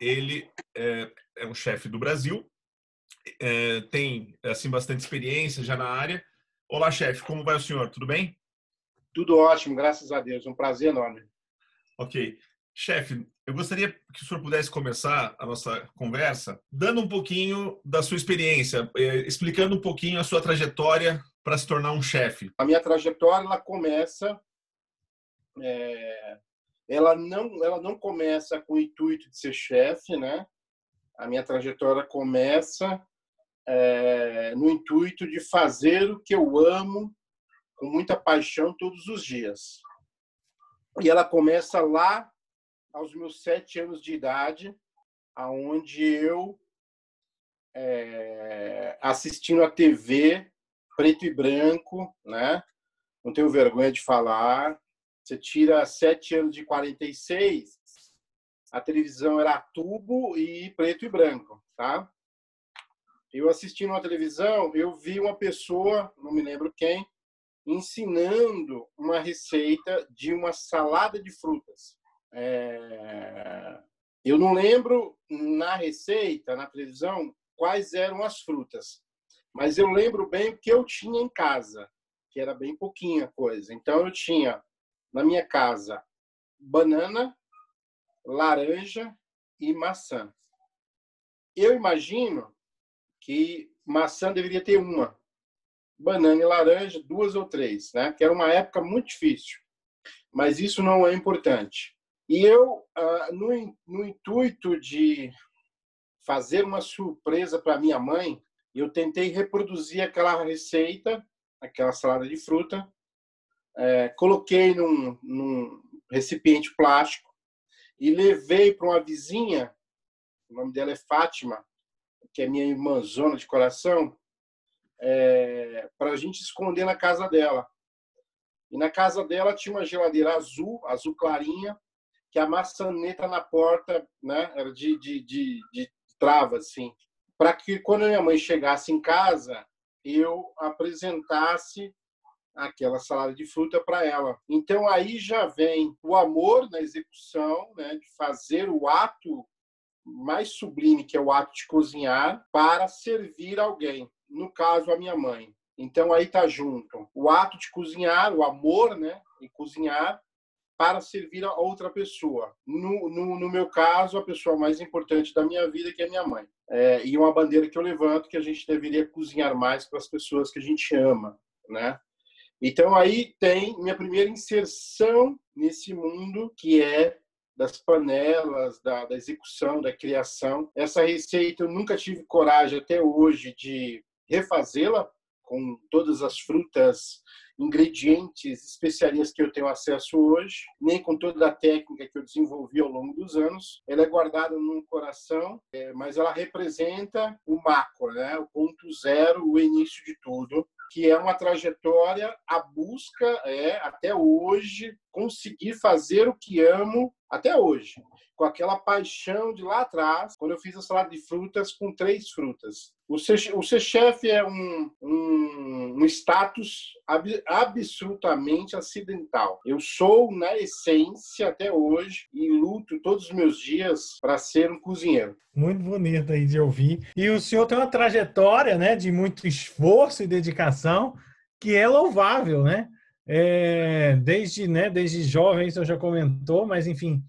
Ele é, é um chefe do Brasil, é, tem assim bastante experiência já na área. Olá, chefe, como vai o senhor? Tudo bem? Tudo ótimo, graças a Deus. Um prazer enorme. Ok. Chefe, eu gostaria que o senhor pudesse começar a nossa conversa dando um pouquinho da sua experiência, é, explicando um pouquinho a sua trajetória para se tornar um chefe. A minha trajetória ela começa é, ela não ela não começa com o intuito de ser chefe, né? A minha trajetória começa é, no intuito de fazer o que eu amo com muita paixão todos os dias. E ela começa lá aos meus sete anos de idade, aonde eu é, assistindo a TV preto e branco, né? Não tenho vergonha de falar, você tira sete anos de 46, a televisão era tubo e preto e branco, tá? Eu assistindo a televisão, eu vi uma pessoa, não me lembro quem, ensinando uma receita de uma salada de frutas. É... Eu não lembro na receita, na televisão, quais eram as frutas, mas eu lembro bem o que eu tinha em casa, que era bem pouquinha coisa. Então eu tinha na minha casa banana, laranja e maçã. Eu imagino que maçã deveria ter uma, banana e laranja duas ou três, né? Que era uma época muito difícil. Mas isso não é importante. E eu, ah, no, no intuito de fazer uma surpresa para minha mãe, eu tentei reproduzir aquela receita, aquela salada de fruta, é, coloquei num, num, recipiente plástico e levei para uma vizinha, o nome dela é Fátima, que é minha irmãzona de coração, é, para a gente esconder na casa dela. E na casa dela tinha uma geladeira azul, azul clarinha, que a maçaneta na porta né, era de, de, de, de trava, assim, para que quando minha mãe chegasse em casa, eu apresentasse aquela salada de fruta para ela. Então aí já vem o amor na execução, né, de fazer o ato mais sublime, que é o ato de cozinhar, para servir alguém. No caso, a minha mãe. Então aí tá junto o ato de cozinhar, o amor, né, em cozinhar para servir a outra pessoa. No, no, no, meu caso, a pessoa mais importante da minha vida, que é minha mãe. É, e uma bandeira que eu levanto que a gente deveria cozinhar mais para as pessoas que a gente ama, né? Então aí tem minha primeira inserção nesse mundo que é das panelas, da, da, execução, da criação. Essa receita eu nunca tive coragem até hoje de refazê-la com todas as frutas, ingredientes, especiarias que eu tenho acesso hoje, nem com toda a técnica que eu desenvolvi ao longo dos anos. Ela é guardada num coração, é, mas ela representa o macro, né? o ponto zero, o início de tudo que é uma trajetória, a busca é, até hoje, conseguir fazer o que amo até hoje, com aquela paixão de lá atrás, quando eu fiz a salada de frutas com três frutas. O ser, o chefe é um, um, um status ab, absolutamente acidental. Eu sou, na essência, até hoje, e luto todos os meus dias para ser um cozinheiro. Muito bonito aí de ouvir. E o senhor tem uma trajetória né, de muito esforço e dedicação que é louvável, né? É, desde, né, desde jovem, o senhor já comentou, mas enfim,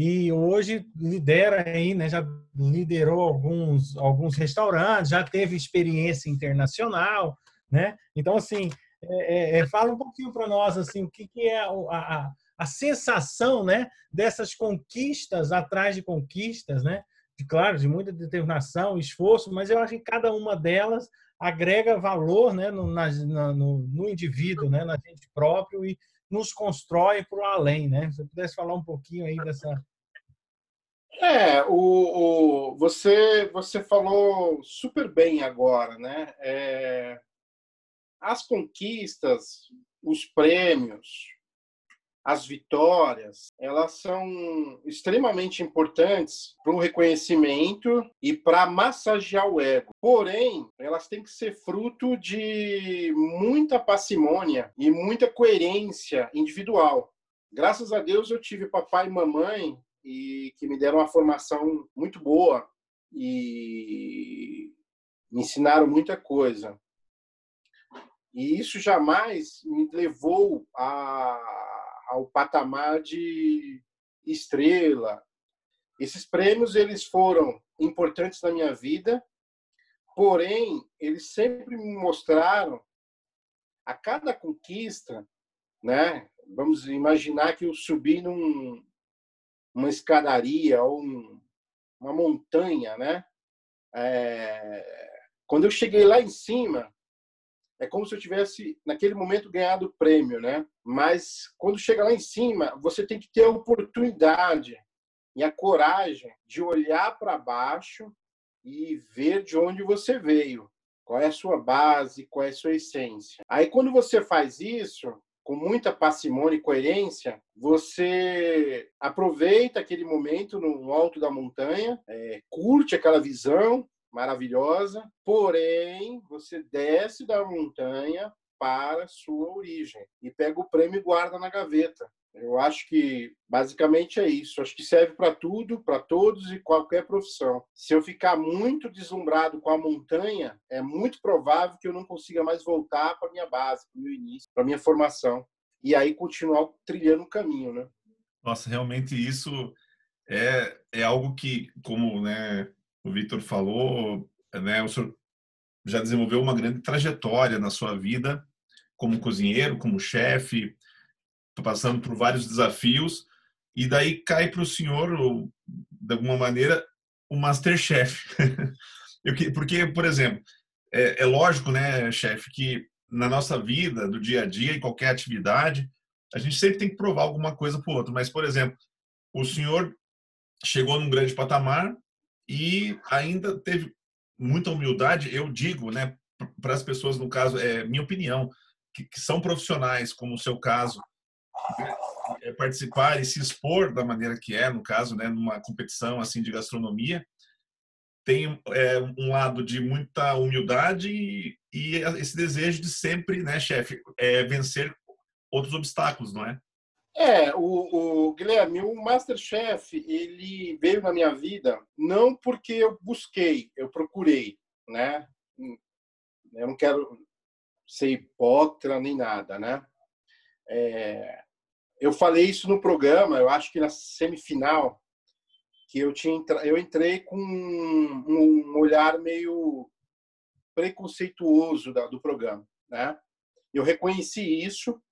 e hoje lidera aí, né, já liderou alguns, alguns restaurantes, já teve experiência internacional, né? Então, assim, é, é, é fala um pouquinho para nós, assim, o que, que é a, a, a, sensação, né, dessas conquistas atrás de conquistas, né? De, claro, de muita determinação, esforço, mas eu acho que cada uma delas agrega valor, né, no, na, no, no indivíduo, né, na gente próprio e nos constrói para o além, né? Se você pudesse falar um pouquinho aí dessa. É, o, o, você, você falou super bem agora, né? É, as conquistas, os prêmios, as vitórias, elas são extremamente importantes para o reconhecimento e para massagear o ego. Porém, elas têm que ser fruto de muita parcimônia e muita coerência individual. Graças a Deus eu tive papai e mamãe e que me deram uma formação muito boa e me ensinaram muita coisa. E isso jamais me levou a, ao patamar de estrela. Esses prêmios eles foram importantes na minha vida, porém eles sempre me mostraram a cada conquista, né? Vamos imaginar que eu subi num, uma escadaria ou um, uma montanha, né? É, quando eu cheguei lá em cima, é como se eu tivesse naquele momento ganhado o prêmio, né? Mas quando chega lá em cima, você tem que ter a oportunidade e a coragem de olhar para baixo e ver de onde você veio, qual é a sua base, qual é a sua essência. Aí quando você faz isso, com muita parcimônia e coerência, você aproveita aquele momento no alto da montanha, é, curte aquela visão maravilhosa, porém você desce da montanha para sua origem e pega o prêmio e guarda na gaveta. Eu acho que basicamente é isso. Acho que serve para tudo, para todos e qualquer profissão. Se eu ficar muito deslumbrado com a montanha, é muito provável que eu não consiga mais voltar para minha base, para o meu início, para minha formação e aí continuar trilhando o caminho, né? Nossa, realmente isso é, é algo que, como né, o Victor falou, né, o senhor já desenvolveu uma grande trajetória na sua vida como cozinheiro, como chefe, passando por vários desafios, e daí cai para o senhor, de alguma maneira, o Masterchef. Porque, por exemplo, é, é lógico, né, chefe, que na nossa vida, do dia a dia, em qualquer atividade, a gente sempre tem que provar alguma coisa para o outro. Mas, por exemplo, o senhor chegou num grande patamar e ainda teve muita humildade, eu digo, né, para as pessoas, no caso, é minha opinião, que, que são profissionais, como o seu caso, é, participar e se expor da maneira que é, no caso, né, numa competição assim de gastronomia, tem é, um lado de muita humildade e, e, esse desejo de sempre, né, chefe, é, vencer outros obstáculos, não é? É, o, o, Guilherme, o Masterchef, ele veio na minha vida não porque eu busquei, eu procurei, né? Eu não quero ser hipócrita nem nada, né? É, eu falei isso no programa, eu acho que na semifinal, que eu tinha eu entrei com um, um olhar meio preconceituoso da, do programa, né? Eu reconheci isso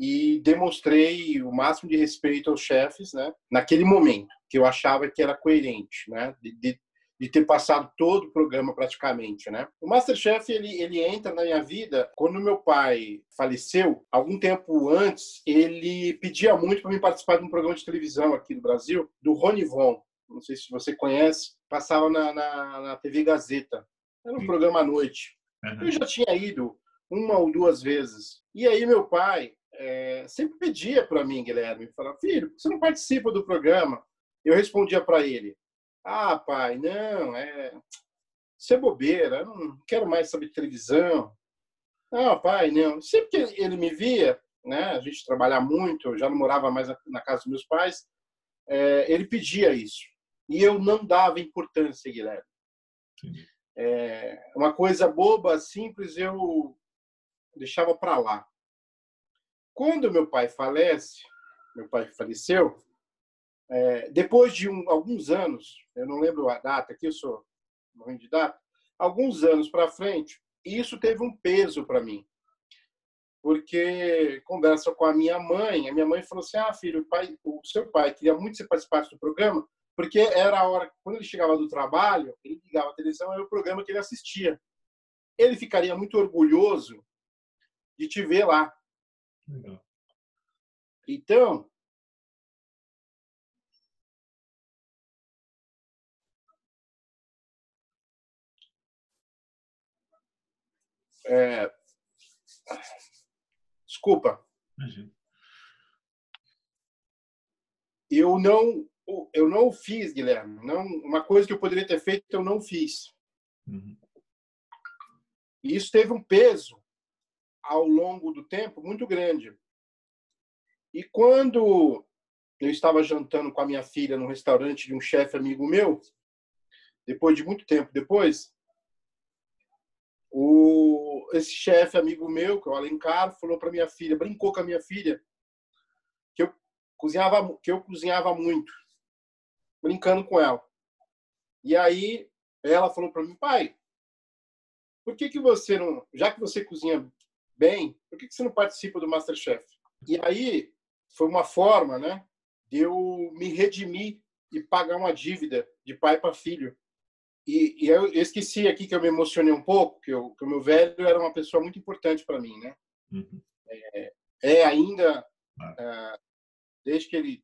e demonstrei o máximo de respeito aos chefes, né? Naquele momento que eu achava que era coerente, né? De, de, de ter passado todo o programa praticamente, né? O MasterChef ele ele entra na minha vida quando meu pai faleceu. Algum tempo antes, ele pedia muito para mim participar de um programa de televisão aqui no Brasil do Rony Von. Não sei se você conhece. Passava na, na, na TV Gazeta. Era um programa à noite. Uhum. Eu já tinha ido uma ou duas vezes. E aí meu pai é, sempre pedia para mim, Guilherme, falava, filho, você não participa do programa? Eu respondia para ele, ah, pai, não, é. Isso é bobeira, eu não quero mais saber de televisão. Não, pai, não. Sempre que ele me via, né, a gente trabalhar muito, eu já não morava mais na casa dos meus pais, é, ele pedia isso. E eu não dava importância, Guilherme. É, uma coisa boba, simples, eu deixava para lá. Quando meu pai falece, meu pai faleceu, é, depois de um, alguns anos, eu não lembro a data, aqui eu sou morrendo de data, alguns anos para frente, isso teve um peso para mim. Porque conversa com a minha mãe, a minha mãe falou assim: "Ah, filho, o pai, o seu pai queria muito que você participasse do programa, porque era a hora quando ele chegava do trabalho, ele ligava a televisão, era o programa que ele assistia. Ele ficaria muito orgulhoso de te ver lá. Legal. Então, É... Desculpa. Imagina. Eu não, eu não fiz, Guilherme. Não, uma coisa que eu poderia ter feito, eu não fiz. Uhum. Isso teve um peso ao longo do tempo muito grande. E quando eu estava jantando com a minha filha no restaurante de um chefe amigo meu, depois de muito tempo depois, o, esse chefe amigo meu, que é o Alencar, falou para minha filha, brincou com a minha filha, que eu cozinhava, que eu cozinhava muito, brincando com ela. E aí ela falou para mim, pai, por que que você não, já que você cozinha bem, por que você não participa do MasterChef? E aí foi uma forma, né, de eu me redimir e pagar uma dívida de pai para filho e, e, eu esqueci aqui que eu me emocionei um pouco, que, eu, que o meu velho era uma pessoa muito importante para mim, né? Uhum. É, é, ainda, ah. desde que ele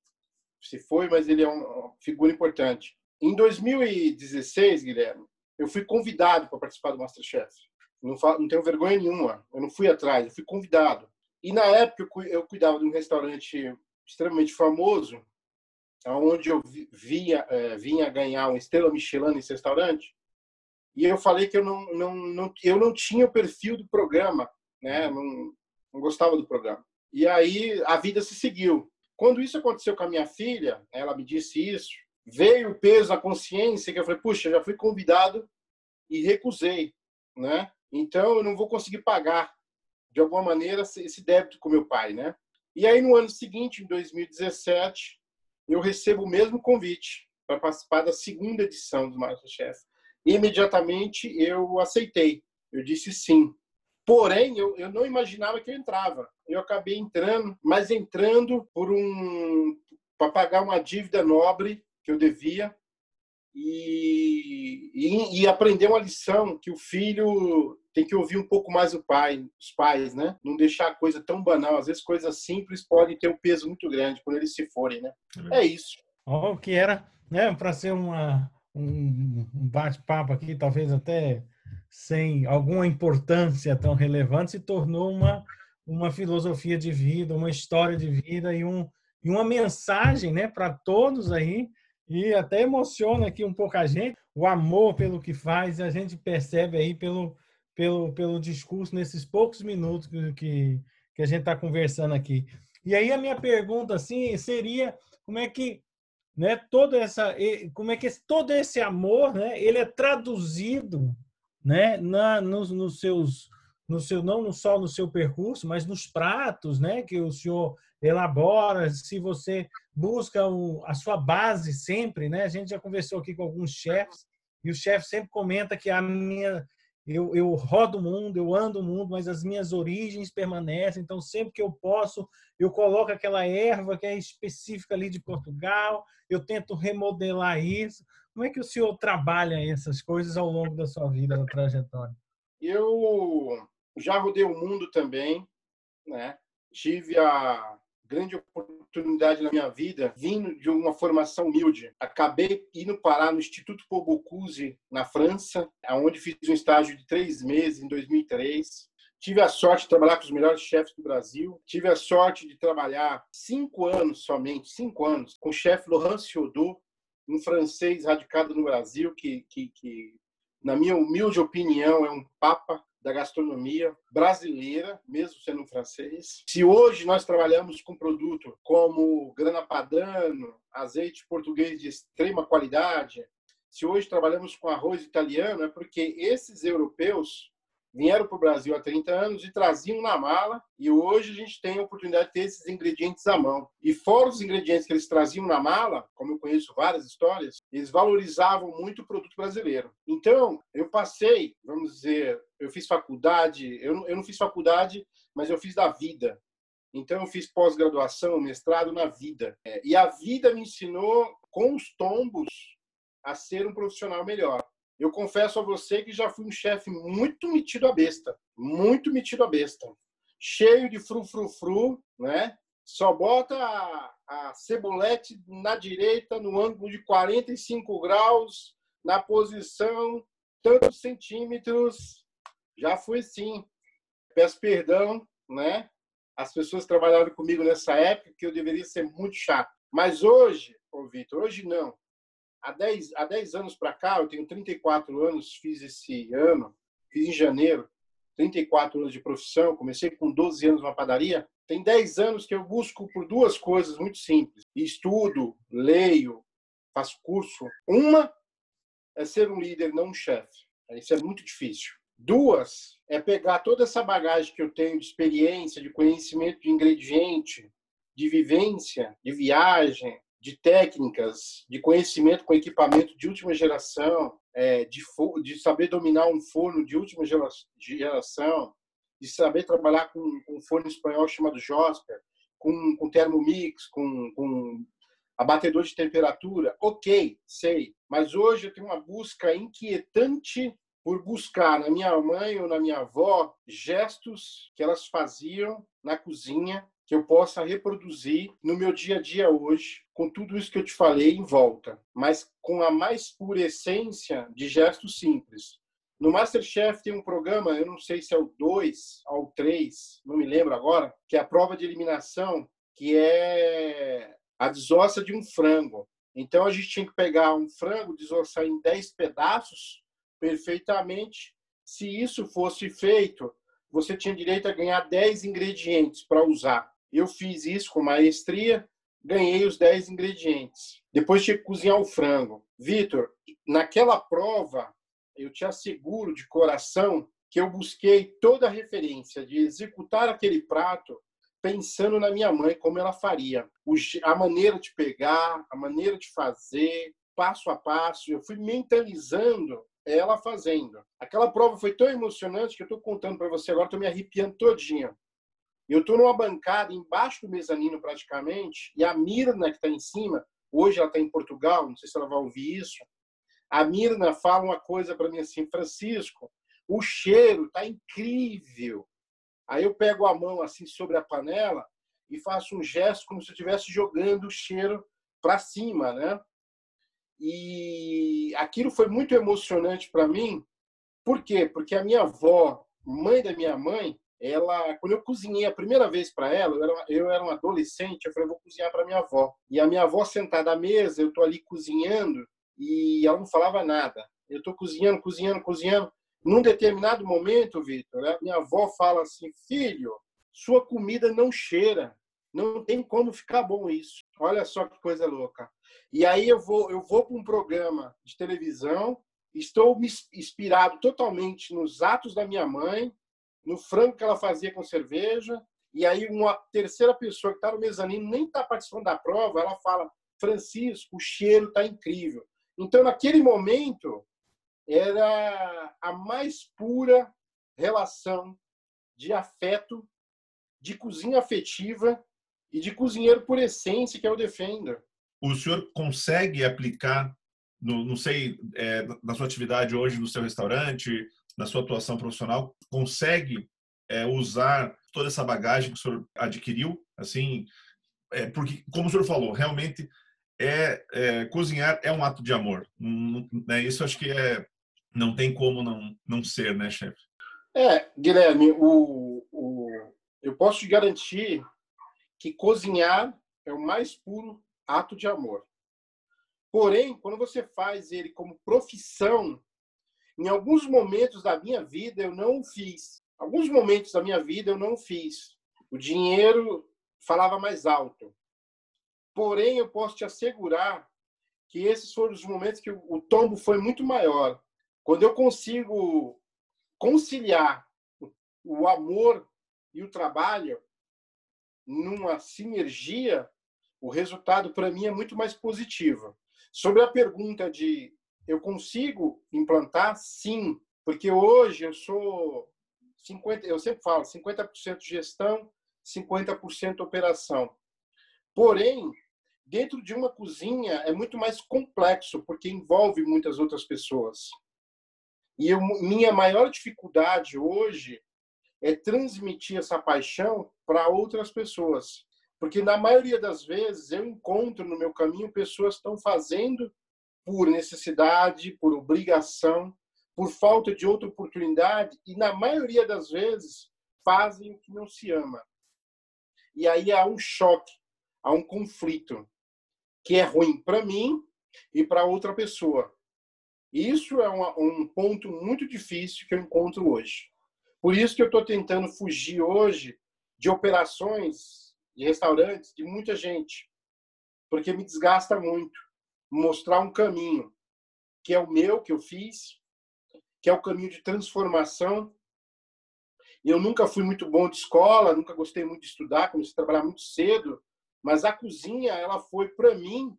se foi, mas ele é uma figura importante. Em 2016, Guilherme, eu fui convidado para participar do Masterchef. Não, falo, não tenho vergonha nenhuma, eu não fui atrás, eu fui convidado. E na época eu cuidava de um restaurante extremamente famoso onde eu vinha, é, vinha ganhar uma estrela Michelin nesse restaurante, e eu falei que eu não, não, não, eu não tinha o perfil do programa, né? não, não gostava do programa. E aí a vida se seguiu. Quando isso aconteceu com a minha filha, ela me disse isso, veio o peso, a consciência, que eu falei, puxa, já fui convidado e recusei, né? Então eu não vou conseguir pagar de alguma maneira esse débito com meu pai, né? E aí no ano seguinte, em 2017, eu recebo o mesmo convite para participar da segunda edição do Masterchef. Imediatamente eu aceitei, eu disse sim. Porém, eu, eu não imaginava que eu entrava. Eu acabei entrando, mas entrando por um para pagar uma dívida nobre que eu devia e, e, e, aprender uma lição que o filho tem que ouvir um pouco mais o pai, os pais, né? Não deixar a coisa tão banal. Às vezes coisas simples podem ter um peso muito grande quando eles se forem, né? É, isso. O que era, né? Para ser uma um bate-papo aqui, talvez até sem alguma importância tão relevante, se tornou uma uma filosofia de vida, uma história de vida e um e uma mensagem, né, para todos aí e até emociona aqui um pouco a gente, o amor pelo que faz, a gente percebe aí pelo, pelo, pelo discurso nesses poucos minutos que, que, que a gente está conversando aqui. E aí a minha pergunta assim seria como é que né, toda essa como é que todo esse amor, né, ele é traduzido, né, na nos, nos seus no seu não só no seu percurso, mas nos pratos, né, que o senhor elabora, se você busca o, a sua base sempre, né? A gente já conversou aqui com alguns chefs e o chefe sempre comenta que a minha eu, eu rodo o mundo, eu ando o mundo, mas as minhas origens permanecem. Então, sempre que eu posso, eu coloco aquela erva que é específica ali de Portugal, eu tento remodelar isso. Como é que o senhor trabalha essas coisas ao longo da sua vida, da trajetória? Eu já rodei o mundo também, né? Tive a grande oportunidade na minha vida, vindo de uma formação humilde. Acabei indo parar no Instituto Pobocuse, na França, onde fiz um estágio de três meses, em 2003. Tive a sorte de trabalhar com os melhores chefes do Brasil. Tive a sorte de trabalhar cinco anos somente, cinco anos, com o chefe Laurent Ciodot, um francês radicado no Brasil, que, que, que, na minha humilde opinião, é um papa da gastronomia brasileira, mesmo sendo francês. Se hoje nós trabalhamos com produto como grana padano, azeite português de extrema qualidade, se hoje trabalhamos com arroz italiano, é porque esses europeus vieram para o Brasil há 30 anos e traziam na mala, e hoje a gente tem a oportunidade de ter esses ingredientes à mão. E fora os ingredientes que eles traziam na mala, como eu conheço várias histórias, eles valorizavam muito o produto brasileiro. Então, eu passei, vamos dizer, eu fiz faculdade, eu não, eu não fiz faculdade, mas eu fiz da vida. Então, eu fiz pós-graduação, mestrado na vida. É, e a vida me ensinou, com os tombos, a ser um profissional melhor. Eu confesso a você que já fui um chefe muito metido a besta, muito metido a besta, cheio de fru-fru-fru, né? Só bota a, a cebolete na direita, no ângulo de 45 graus, na posição tantos centímetros, Já fui sim. Peço perdão, né? As pessoas trabalharam comigo nessa época que eu deveria ser muito chato. Mas hoje, ô Vitor, hoje não. Há 10, há 10 anos para cá, eu tenho 34 anos, fiz esse ano, fiz em janeiro, 34 anos de profissão, comecei com 12 anos na padaria. Tem 10 anos que eu busco por duas coisas muito simples. Estudo, leio, faço curso. Uma é ser um líder, não um chefe. Isso é muito difícil. Duas é pegar toda essa bagagem que eu tenho de experiência, de conhecimento de ingrediente, de vivência, de viagem, de técnicas, de conhecimento com equipamento de última geração, é, de, de, saber dominar um forno de última geração, de saber trabalhar com, um forno espanhol chamado Josper, com, com Thermomix, com, com abatedor de temperatura. Ok, sei. Mas hoje eu tenho uma busca inquietante por buscar na minha mãe ou na minha avó gestos que elas faziam na cozinha que eu possa reproduzir no meu dia a dia hoje, com tudo isso que eu te falei em volta, mas com a mais pura essência de gestos simples. No Masterchef tem um programa, eu não sei se é o 2 ou o 3, não me lembro agora, que é a prova de eliminação, que é a desossa de um frango. Então a gente tinha que pegar um frango, desossar em 10 pedaços perfeitamente. Se isso fosse feito, você tinha direito a ganhar 10 ingredientes para usar. Eu fiz isso com maestria, ganhei os 10 ingredientes. Depois tinha que cozinhar o frango. Vitor, naquela prova, eu te asseguro de coração que eu busquei toda a referência de executar aquele prato pensando na minha mãe, como ela faria. A maneira de pegar, a maneira de fazer, passo a passo. Eu fui mentalizando ela fazendo. Aquela prova foi tão emocionante que eu estou contando para você agora, estou me arrepiando todinha. Eu estou numa bancada embaixo do mezanino praticamente, e a Mirna que está em cima, hoje ela está em Portugal, não sei se ela vai ouvir isso. A Mirna fala uma coisa para mim assim, Francisco, o cheiro está incrível. Aí eu pego a mão assim sobre a panela e faço um gesto como se eu estivesse jogando o cheiro para cima, né? E aquilo foi muito emocionante para mim. Por quê? Porque a minha avó, mãe da minha mãe, ela, quando eu cozinhei a primeira vez para ela, eu era, eu era um adolescente, eu falei, vou cozinhar para minha avó. E a minha avó sentada à mesa, eu tô ali cozinhando e ela não falava nada. Eu tô cozinhando, cozinhando, cozinhando. Num determinado momento, Vitor, minha avó fala assim: "Filho, sua comida não cheira. Não tem como ficar bom isso. Olha só que coisa louca". E aí eu vou eu vou para um programa de televisão, estou inspirado totalmente nos atos da minha mãe, no frango que ela fazia com cerveja. E aí uma terceira pessoa que está no mezanino nem está participando da prova, ela fala: Francisco, o cheiro está incrível. Então, naquele momento, era a mais pura relação de afeto, de cozinha afetiva e de cozinheiro por essência que eu defendo. O senhor consegue aplicar, no, não sei, é, na sua atividade hoje no seu restaurante, na sua atuação profissional, consegue é, usar toda essa bagagem que o senhor adquiriu, assim, é, porque, como o senhor falou, realmente é, é, cozinhar é um ato de amor. Né, isso acho que é, não tem como não, não ser, né, chefe? É, Guilherme, o, o, eu posso te garantir que cozinhar é o mais puro ato de amor. Porém, quando você faz ele como profissão, em alguns momentos da minha vida eu não fiz. Alguns momentos da minha vida eu não fiz. O dinheiro falava mais alto. Porém, eu posso te assegurar que esses foram os momentos que o tombo foi muito maior. Quando eu consigo conciliar o amor e o trabalho numa sinergia, o resultado para mim é muito mais positivo. Sobre a pergunta de eu consigo implantar? Sim, porque hoje eu sou 50, eu sempre falo, 50% gestão, 50% operação. Porém, dentro de uma cozinha é muito mais complexo, porque envolve muitas outras pessoas. E eu, minha maior dificuldade hoje é transmitir essa paixão para outras pessoas. Porque na maioria das vezes eu encontro no meu caminho pessoas que estão fazendo por necessidade, por obrigação, por falta de outra oportunidade e, na maioria das vezes, fazem o que não se ama. E aí há um choque, há um conflito que é ruim para mim e para outra pessoa. Isso é um ponto muito difícil que eu encontro hoje. Por isso que eu estou tentando fugir hoje de operações de restaurantes de muita gente, porque me desgasta muito mostrar um caminho que é o meu, que eu fiz, que é o caminho de transformação. Eu nunca fui muito bom de escola, nunca gostei muito de estudar, comecei a trabalhar muito cedo, mas a cozinha ela foi para mim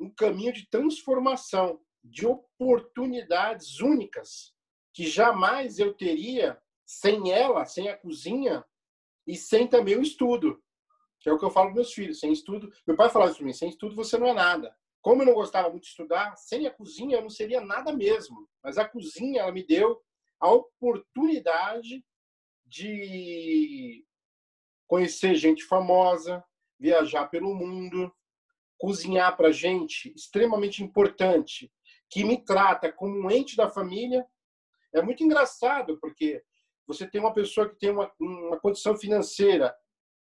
um caminho de transformação, de oportunidades únicas que jamais eu teria sem ela, sem a cozinha e sem também o estudo, que é o que eu falo para meus filhos. Sem estudo, meu pai falava isso para mim: sem estudo você não é nada. Como eu não gostava muito de estudar, sem a cozinha eu não seria nada mesmo. Mas a cozinha ela me deu a oportunidade de conhecer gente famosa, viajar pelo mundo, cozinhar para gente extremamente importante, que me trata como um ente da família. É muito engraçado, porque você tem uma pessoa que tem uma, uma condição financeira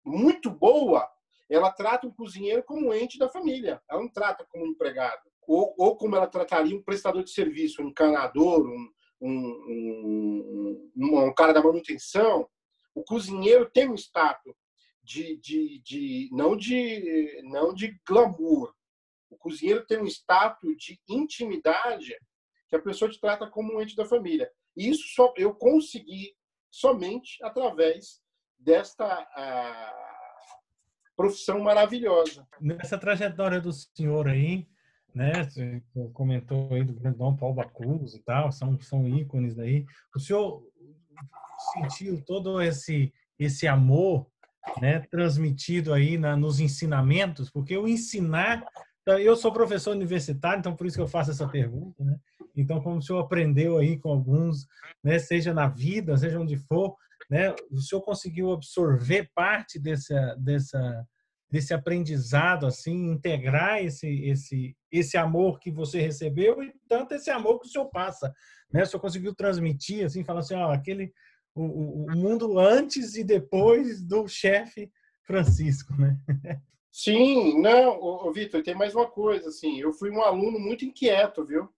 muito boa, ela trata o cozinheiro como um ente da família. Ela não trata como um empregado. Ou, ou como ela trataria um prestador de serviço, um encanador, um, um, um, um, cara da manutenção. O cozinheiro tem um status de, de, de, não de não de glamour. O cozinheiro tem um status de intimidade que a pessoa te trata como um ente da família. E isso só eu consegui somente através desta uh, profissão maravilhosa. Nessa trajetória do senhor aí, né, você comentou aí do grandão Paulo Bacus e tal, são, são ícones aí. O senhor sentiu todo esse esse amor, né, transmitido aí na, nos ensinamentos, porque o ensinar, eu sou professor universitário, então por isso que eu faço essa pergunta, né? Então, como o senhor aprendeu aí com alguns, né, seja na vida, seja onde for, né, o senhor conseguiu absorver parte dessa, dessa, desse aprendizado, assim, integrar esse, esse, esse amor que você recebeu e tanto esse amor que o senhor passa, né? O senhor conseguiu transmitir, assim, falar assim, ó, aquele o, o mundo antes e depois do chefe Francisco, né? Sim, não, ô, Vitor, tem mais uma coisa, assim, eu fui um aluno muito inquieto, viu?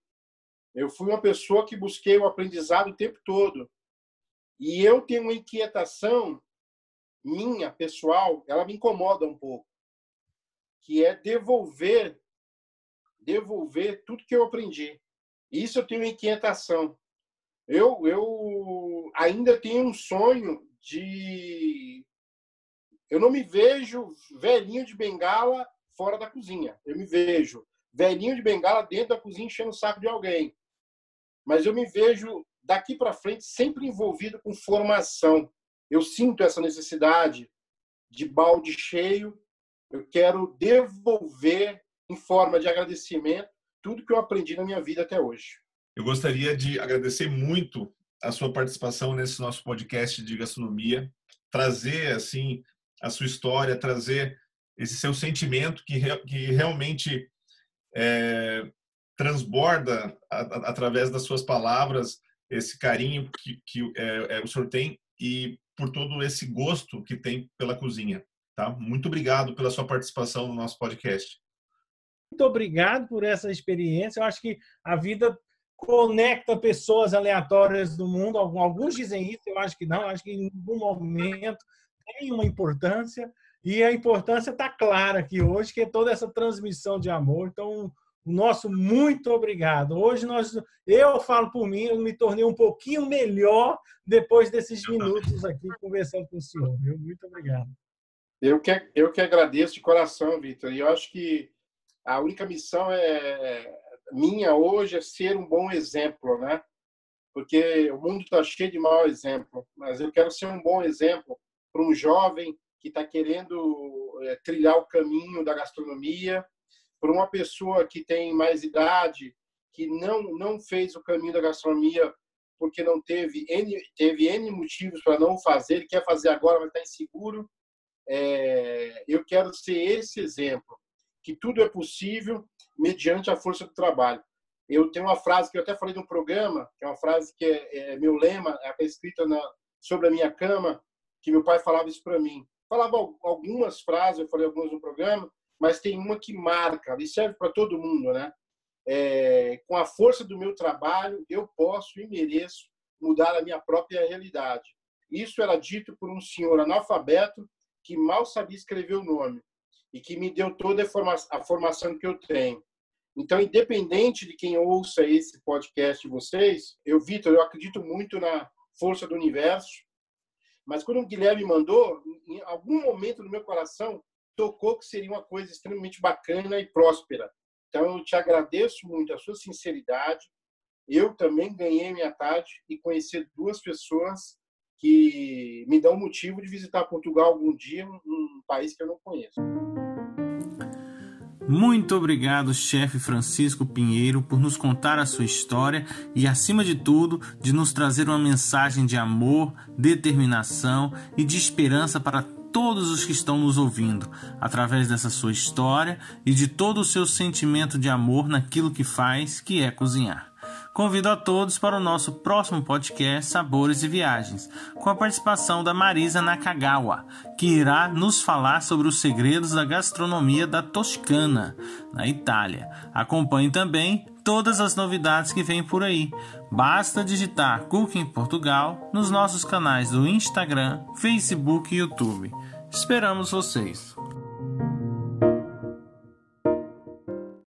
Eu fui uma pessoa que busquei o aprendizado o tempo todo. E eu tenho uma inquietação minha, pessoal, ela me incomoda um pouco, que é devolver devolver tudo que eu aprendi. Isso eu tenho uma inquietação. Eu, eu ainda tenho um sonho de. Eu não me vejo velhinho de bengala fora da cozinha. Eu me vejo velhinho de bengala dentro da cozinha enchendo o saco de alguém mas eu me vejo daqui para frente sempre envolvido com formação. Eu sinto essa necessidade de balde cheio. Eu quero devolver em forma de agradecimento tudo que eu aprendi na minha vida até hoje. Eu gostaria de agradecer muito a sua participação nesse nosso podcast de gastronomia, trazer assim a sua história, trazer esse seu sentimento que, que realmente é, transborda a, a, através das suas palavras esse carinho que, que é, é, o senhor tem e por todo esse gosto que tem pela cozinha. Tá? Muito obrigado pela sua participação no nosso podcast. Muito obrigado por essa experiência. Eu acho que a vida conecta pessoas aleatórias do mundo. Alguns dizem isso, eu acho que não. Eu acho que em algum momento tem uma importância e a importância está clara aqui hoje, que é toda essa transmissão de amor. Então, nosso muito obrigado. Hoje nós, eu falo por mim, eu me tornei um pouquinho melhor depois desses minutos aqui conversando com o senhor. Muito obrigado. Eu que, eu que agradeço de coração, Vitor. E eu acho que a única missão é minha hoje é ser um bom exemplo, né? Porque o mundo está cheio de mau exemplo, mas eu quero ser um bom exemplo para um jovem que está querendo é, trilhar o caminho da gastronomia por uma pessoa que tem mais idade, que não não fez o caminho da gastronomia porque não teve N, teve N motivos para não fazer, ele quer fazer agora, mas está inseguro. É, eu quero ser esse exemplo, que tudo é possível mediante a força do trabalho. Eu tenho uma frase que eu até falei no programa, que é uma frase que é, é meu lema, é escrita na, sobre a minha cama, que meu pai falava isso para mim. Falava algumas frases, eu falei algumas no programa, mas tem uma que marca, e serve para todo mundo, né? É, com a força do meu trabalho, eu posso e mereço mudar a minha própria realidade. Isso era dito por um senhor analfabeto que mal sabia escrever o nome e que me deu toda a formação que eu tenho. Então, independente de quem ouça esse podcast de vocês, eu, Vitor, eu acredito muito na força do universo, mas quando o Guilherme mandou, em algum momento no meu coração, tocou que seria uma coisa extremamente bacana e próspera. Então, eu te agradeço muito a sua sinceridade. Eu também ganhei minha tarde e conhecer duas pessoas que me dão motivo de visitar Portugal algum dia, um país que eu não conheço. Muito obrigado, chefe Francisco Pinheiro, por nos contar a sua história e, acima de tudo, de nos trazer uma mensagem de amor, determinação e de esperança para todos os que estão nos ouvindo, através dessa sua história e de todo o seu sentimento de amor naquilo que faz, que é cozinhar. Convido a todos para o nosso próximo podcast Sabores e Viagens, com a participação da Marisa Nakagawa, que irá nos falar sobre os segredos da gastronomia da Toscana, na Itália. Acompanhe também todas as novidades que vêm por aí. Basta digitar Cooking Portugal nos nossos canais do Instagram, Facebook e YouTube. Esperamos vocês!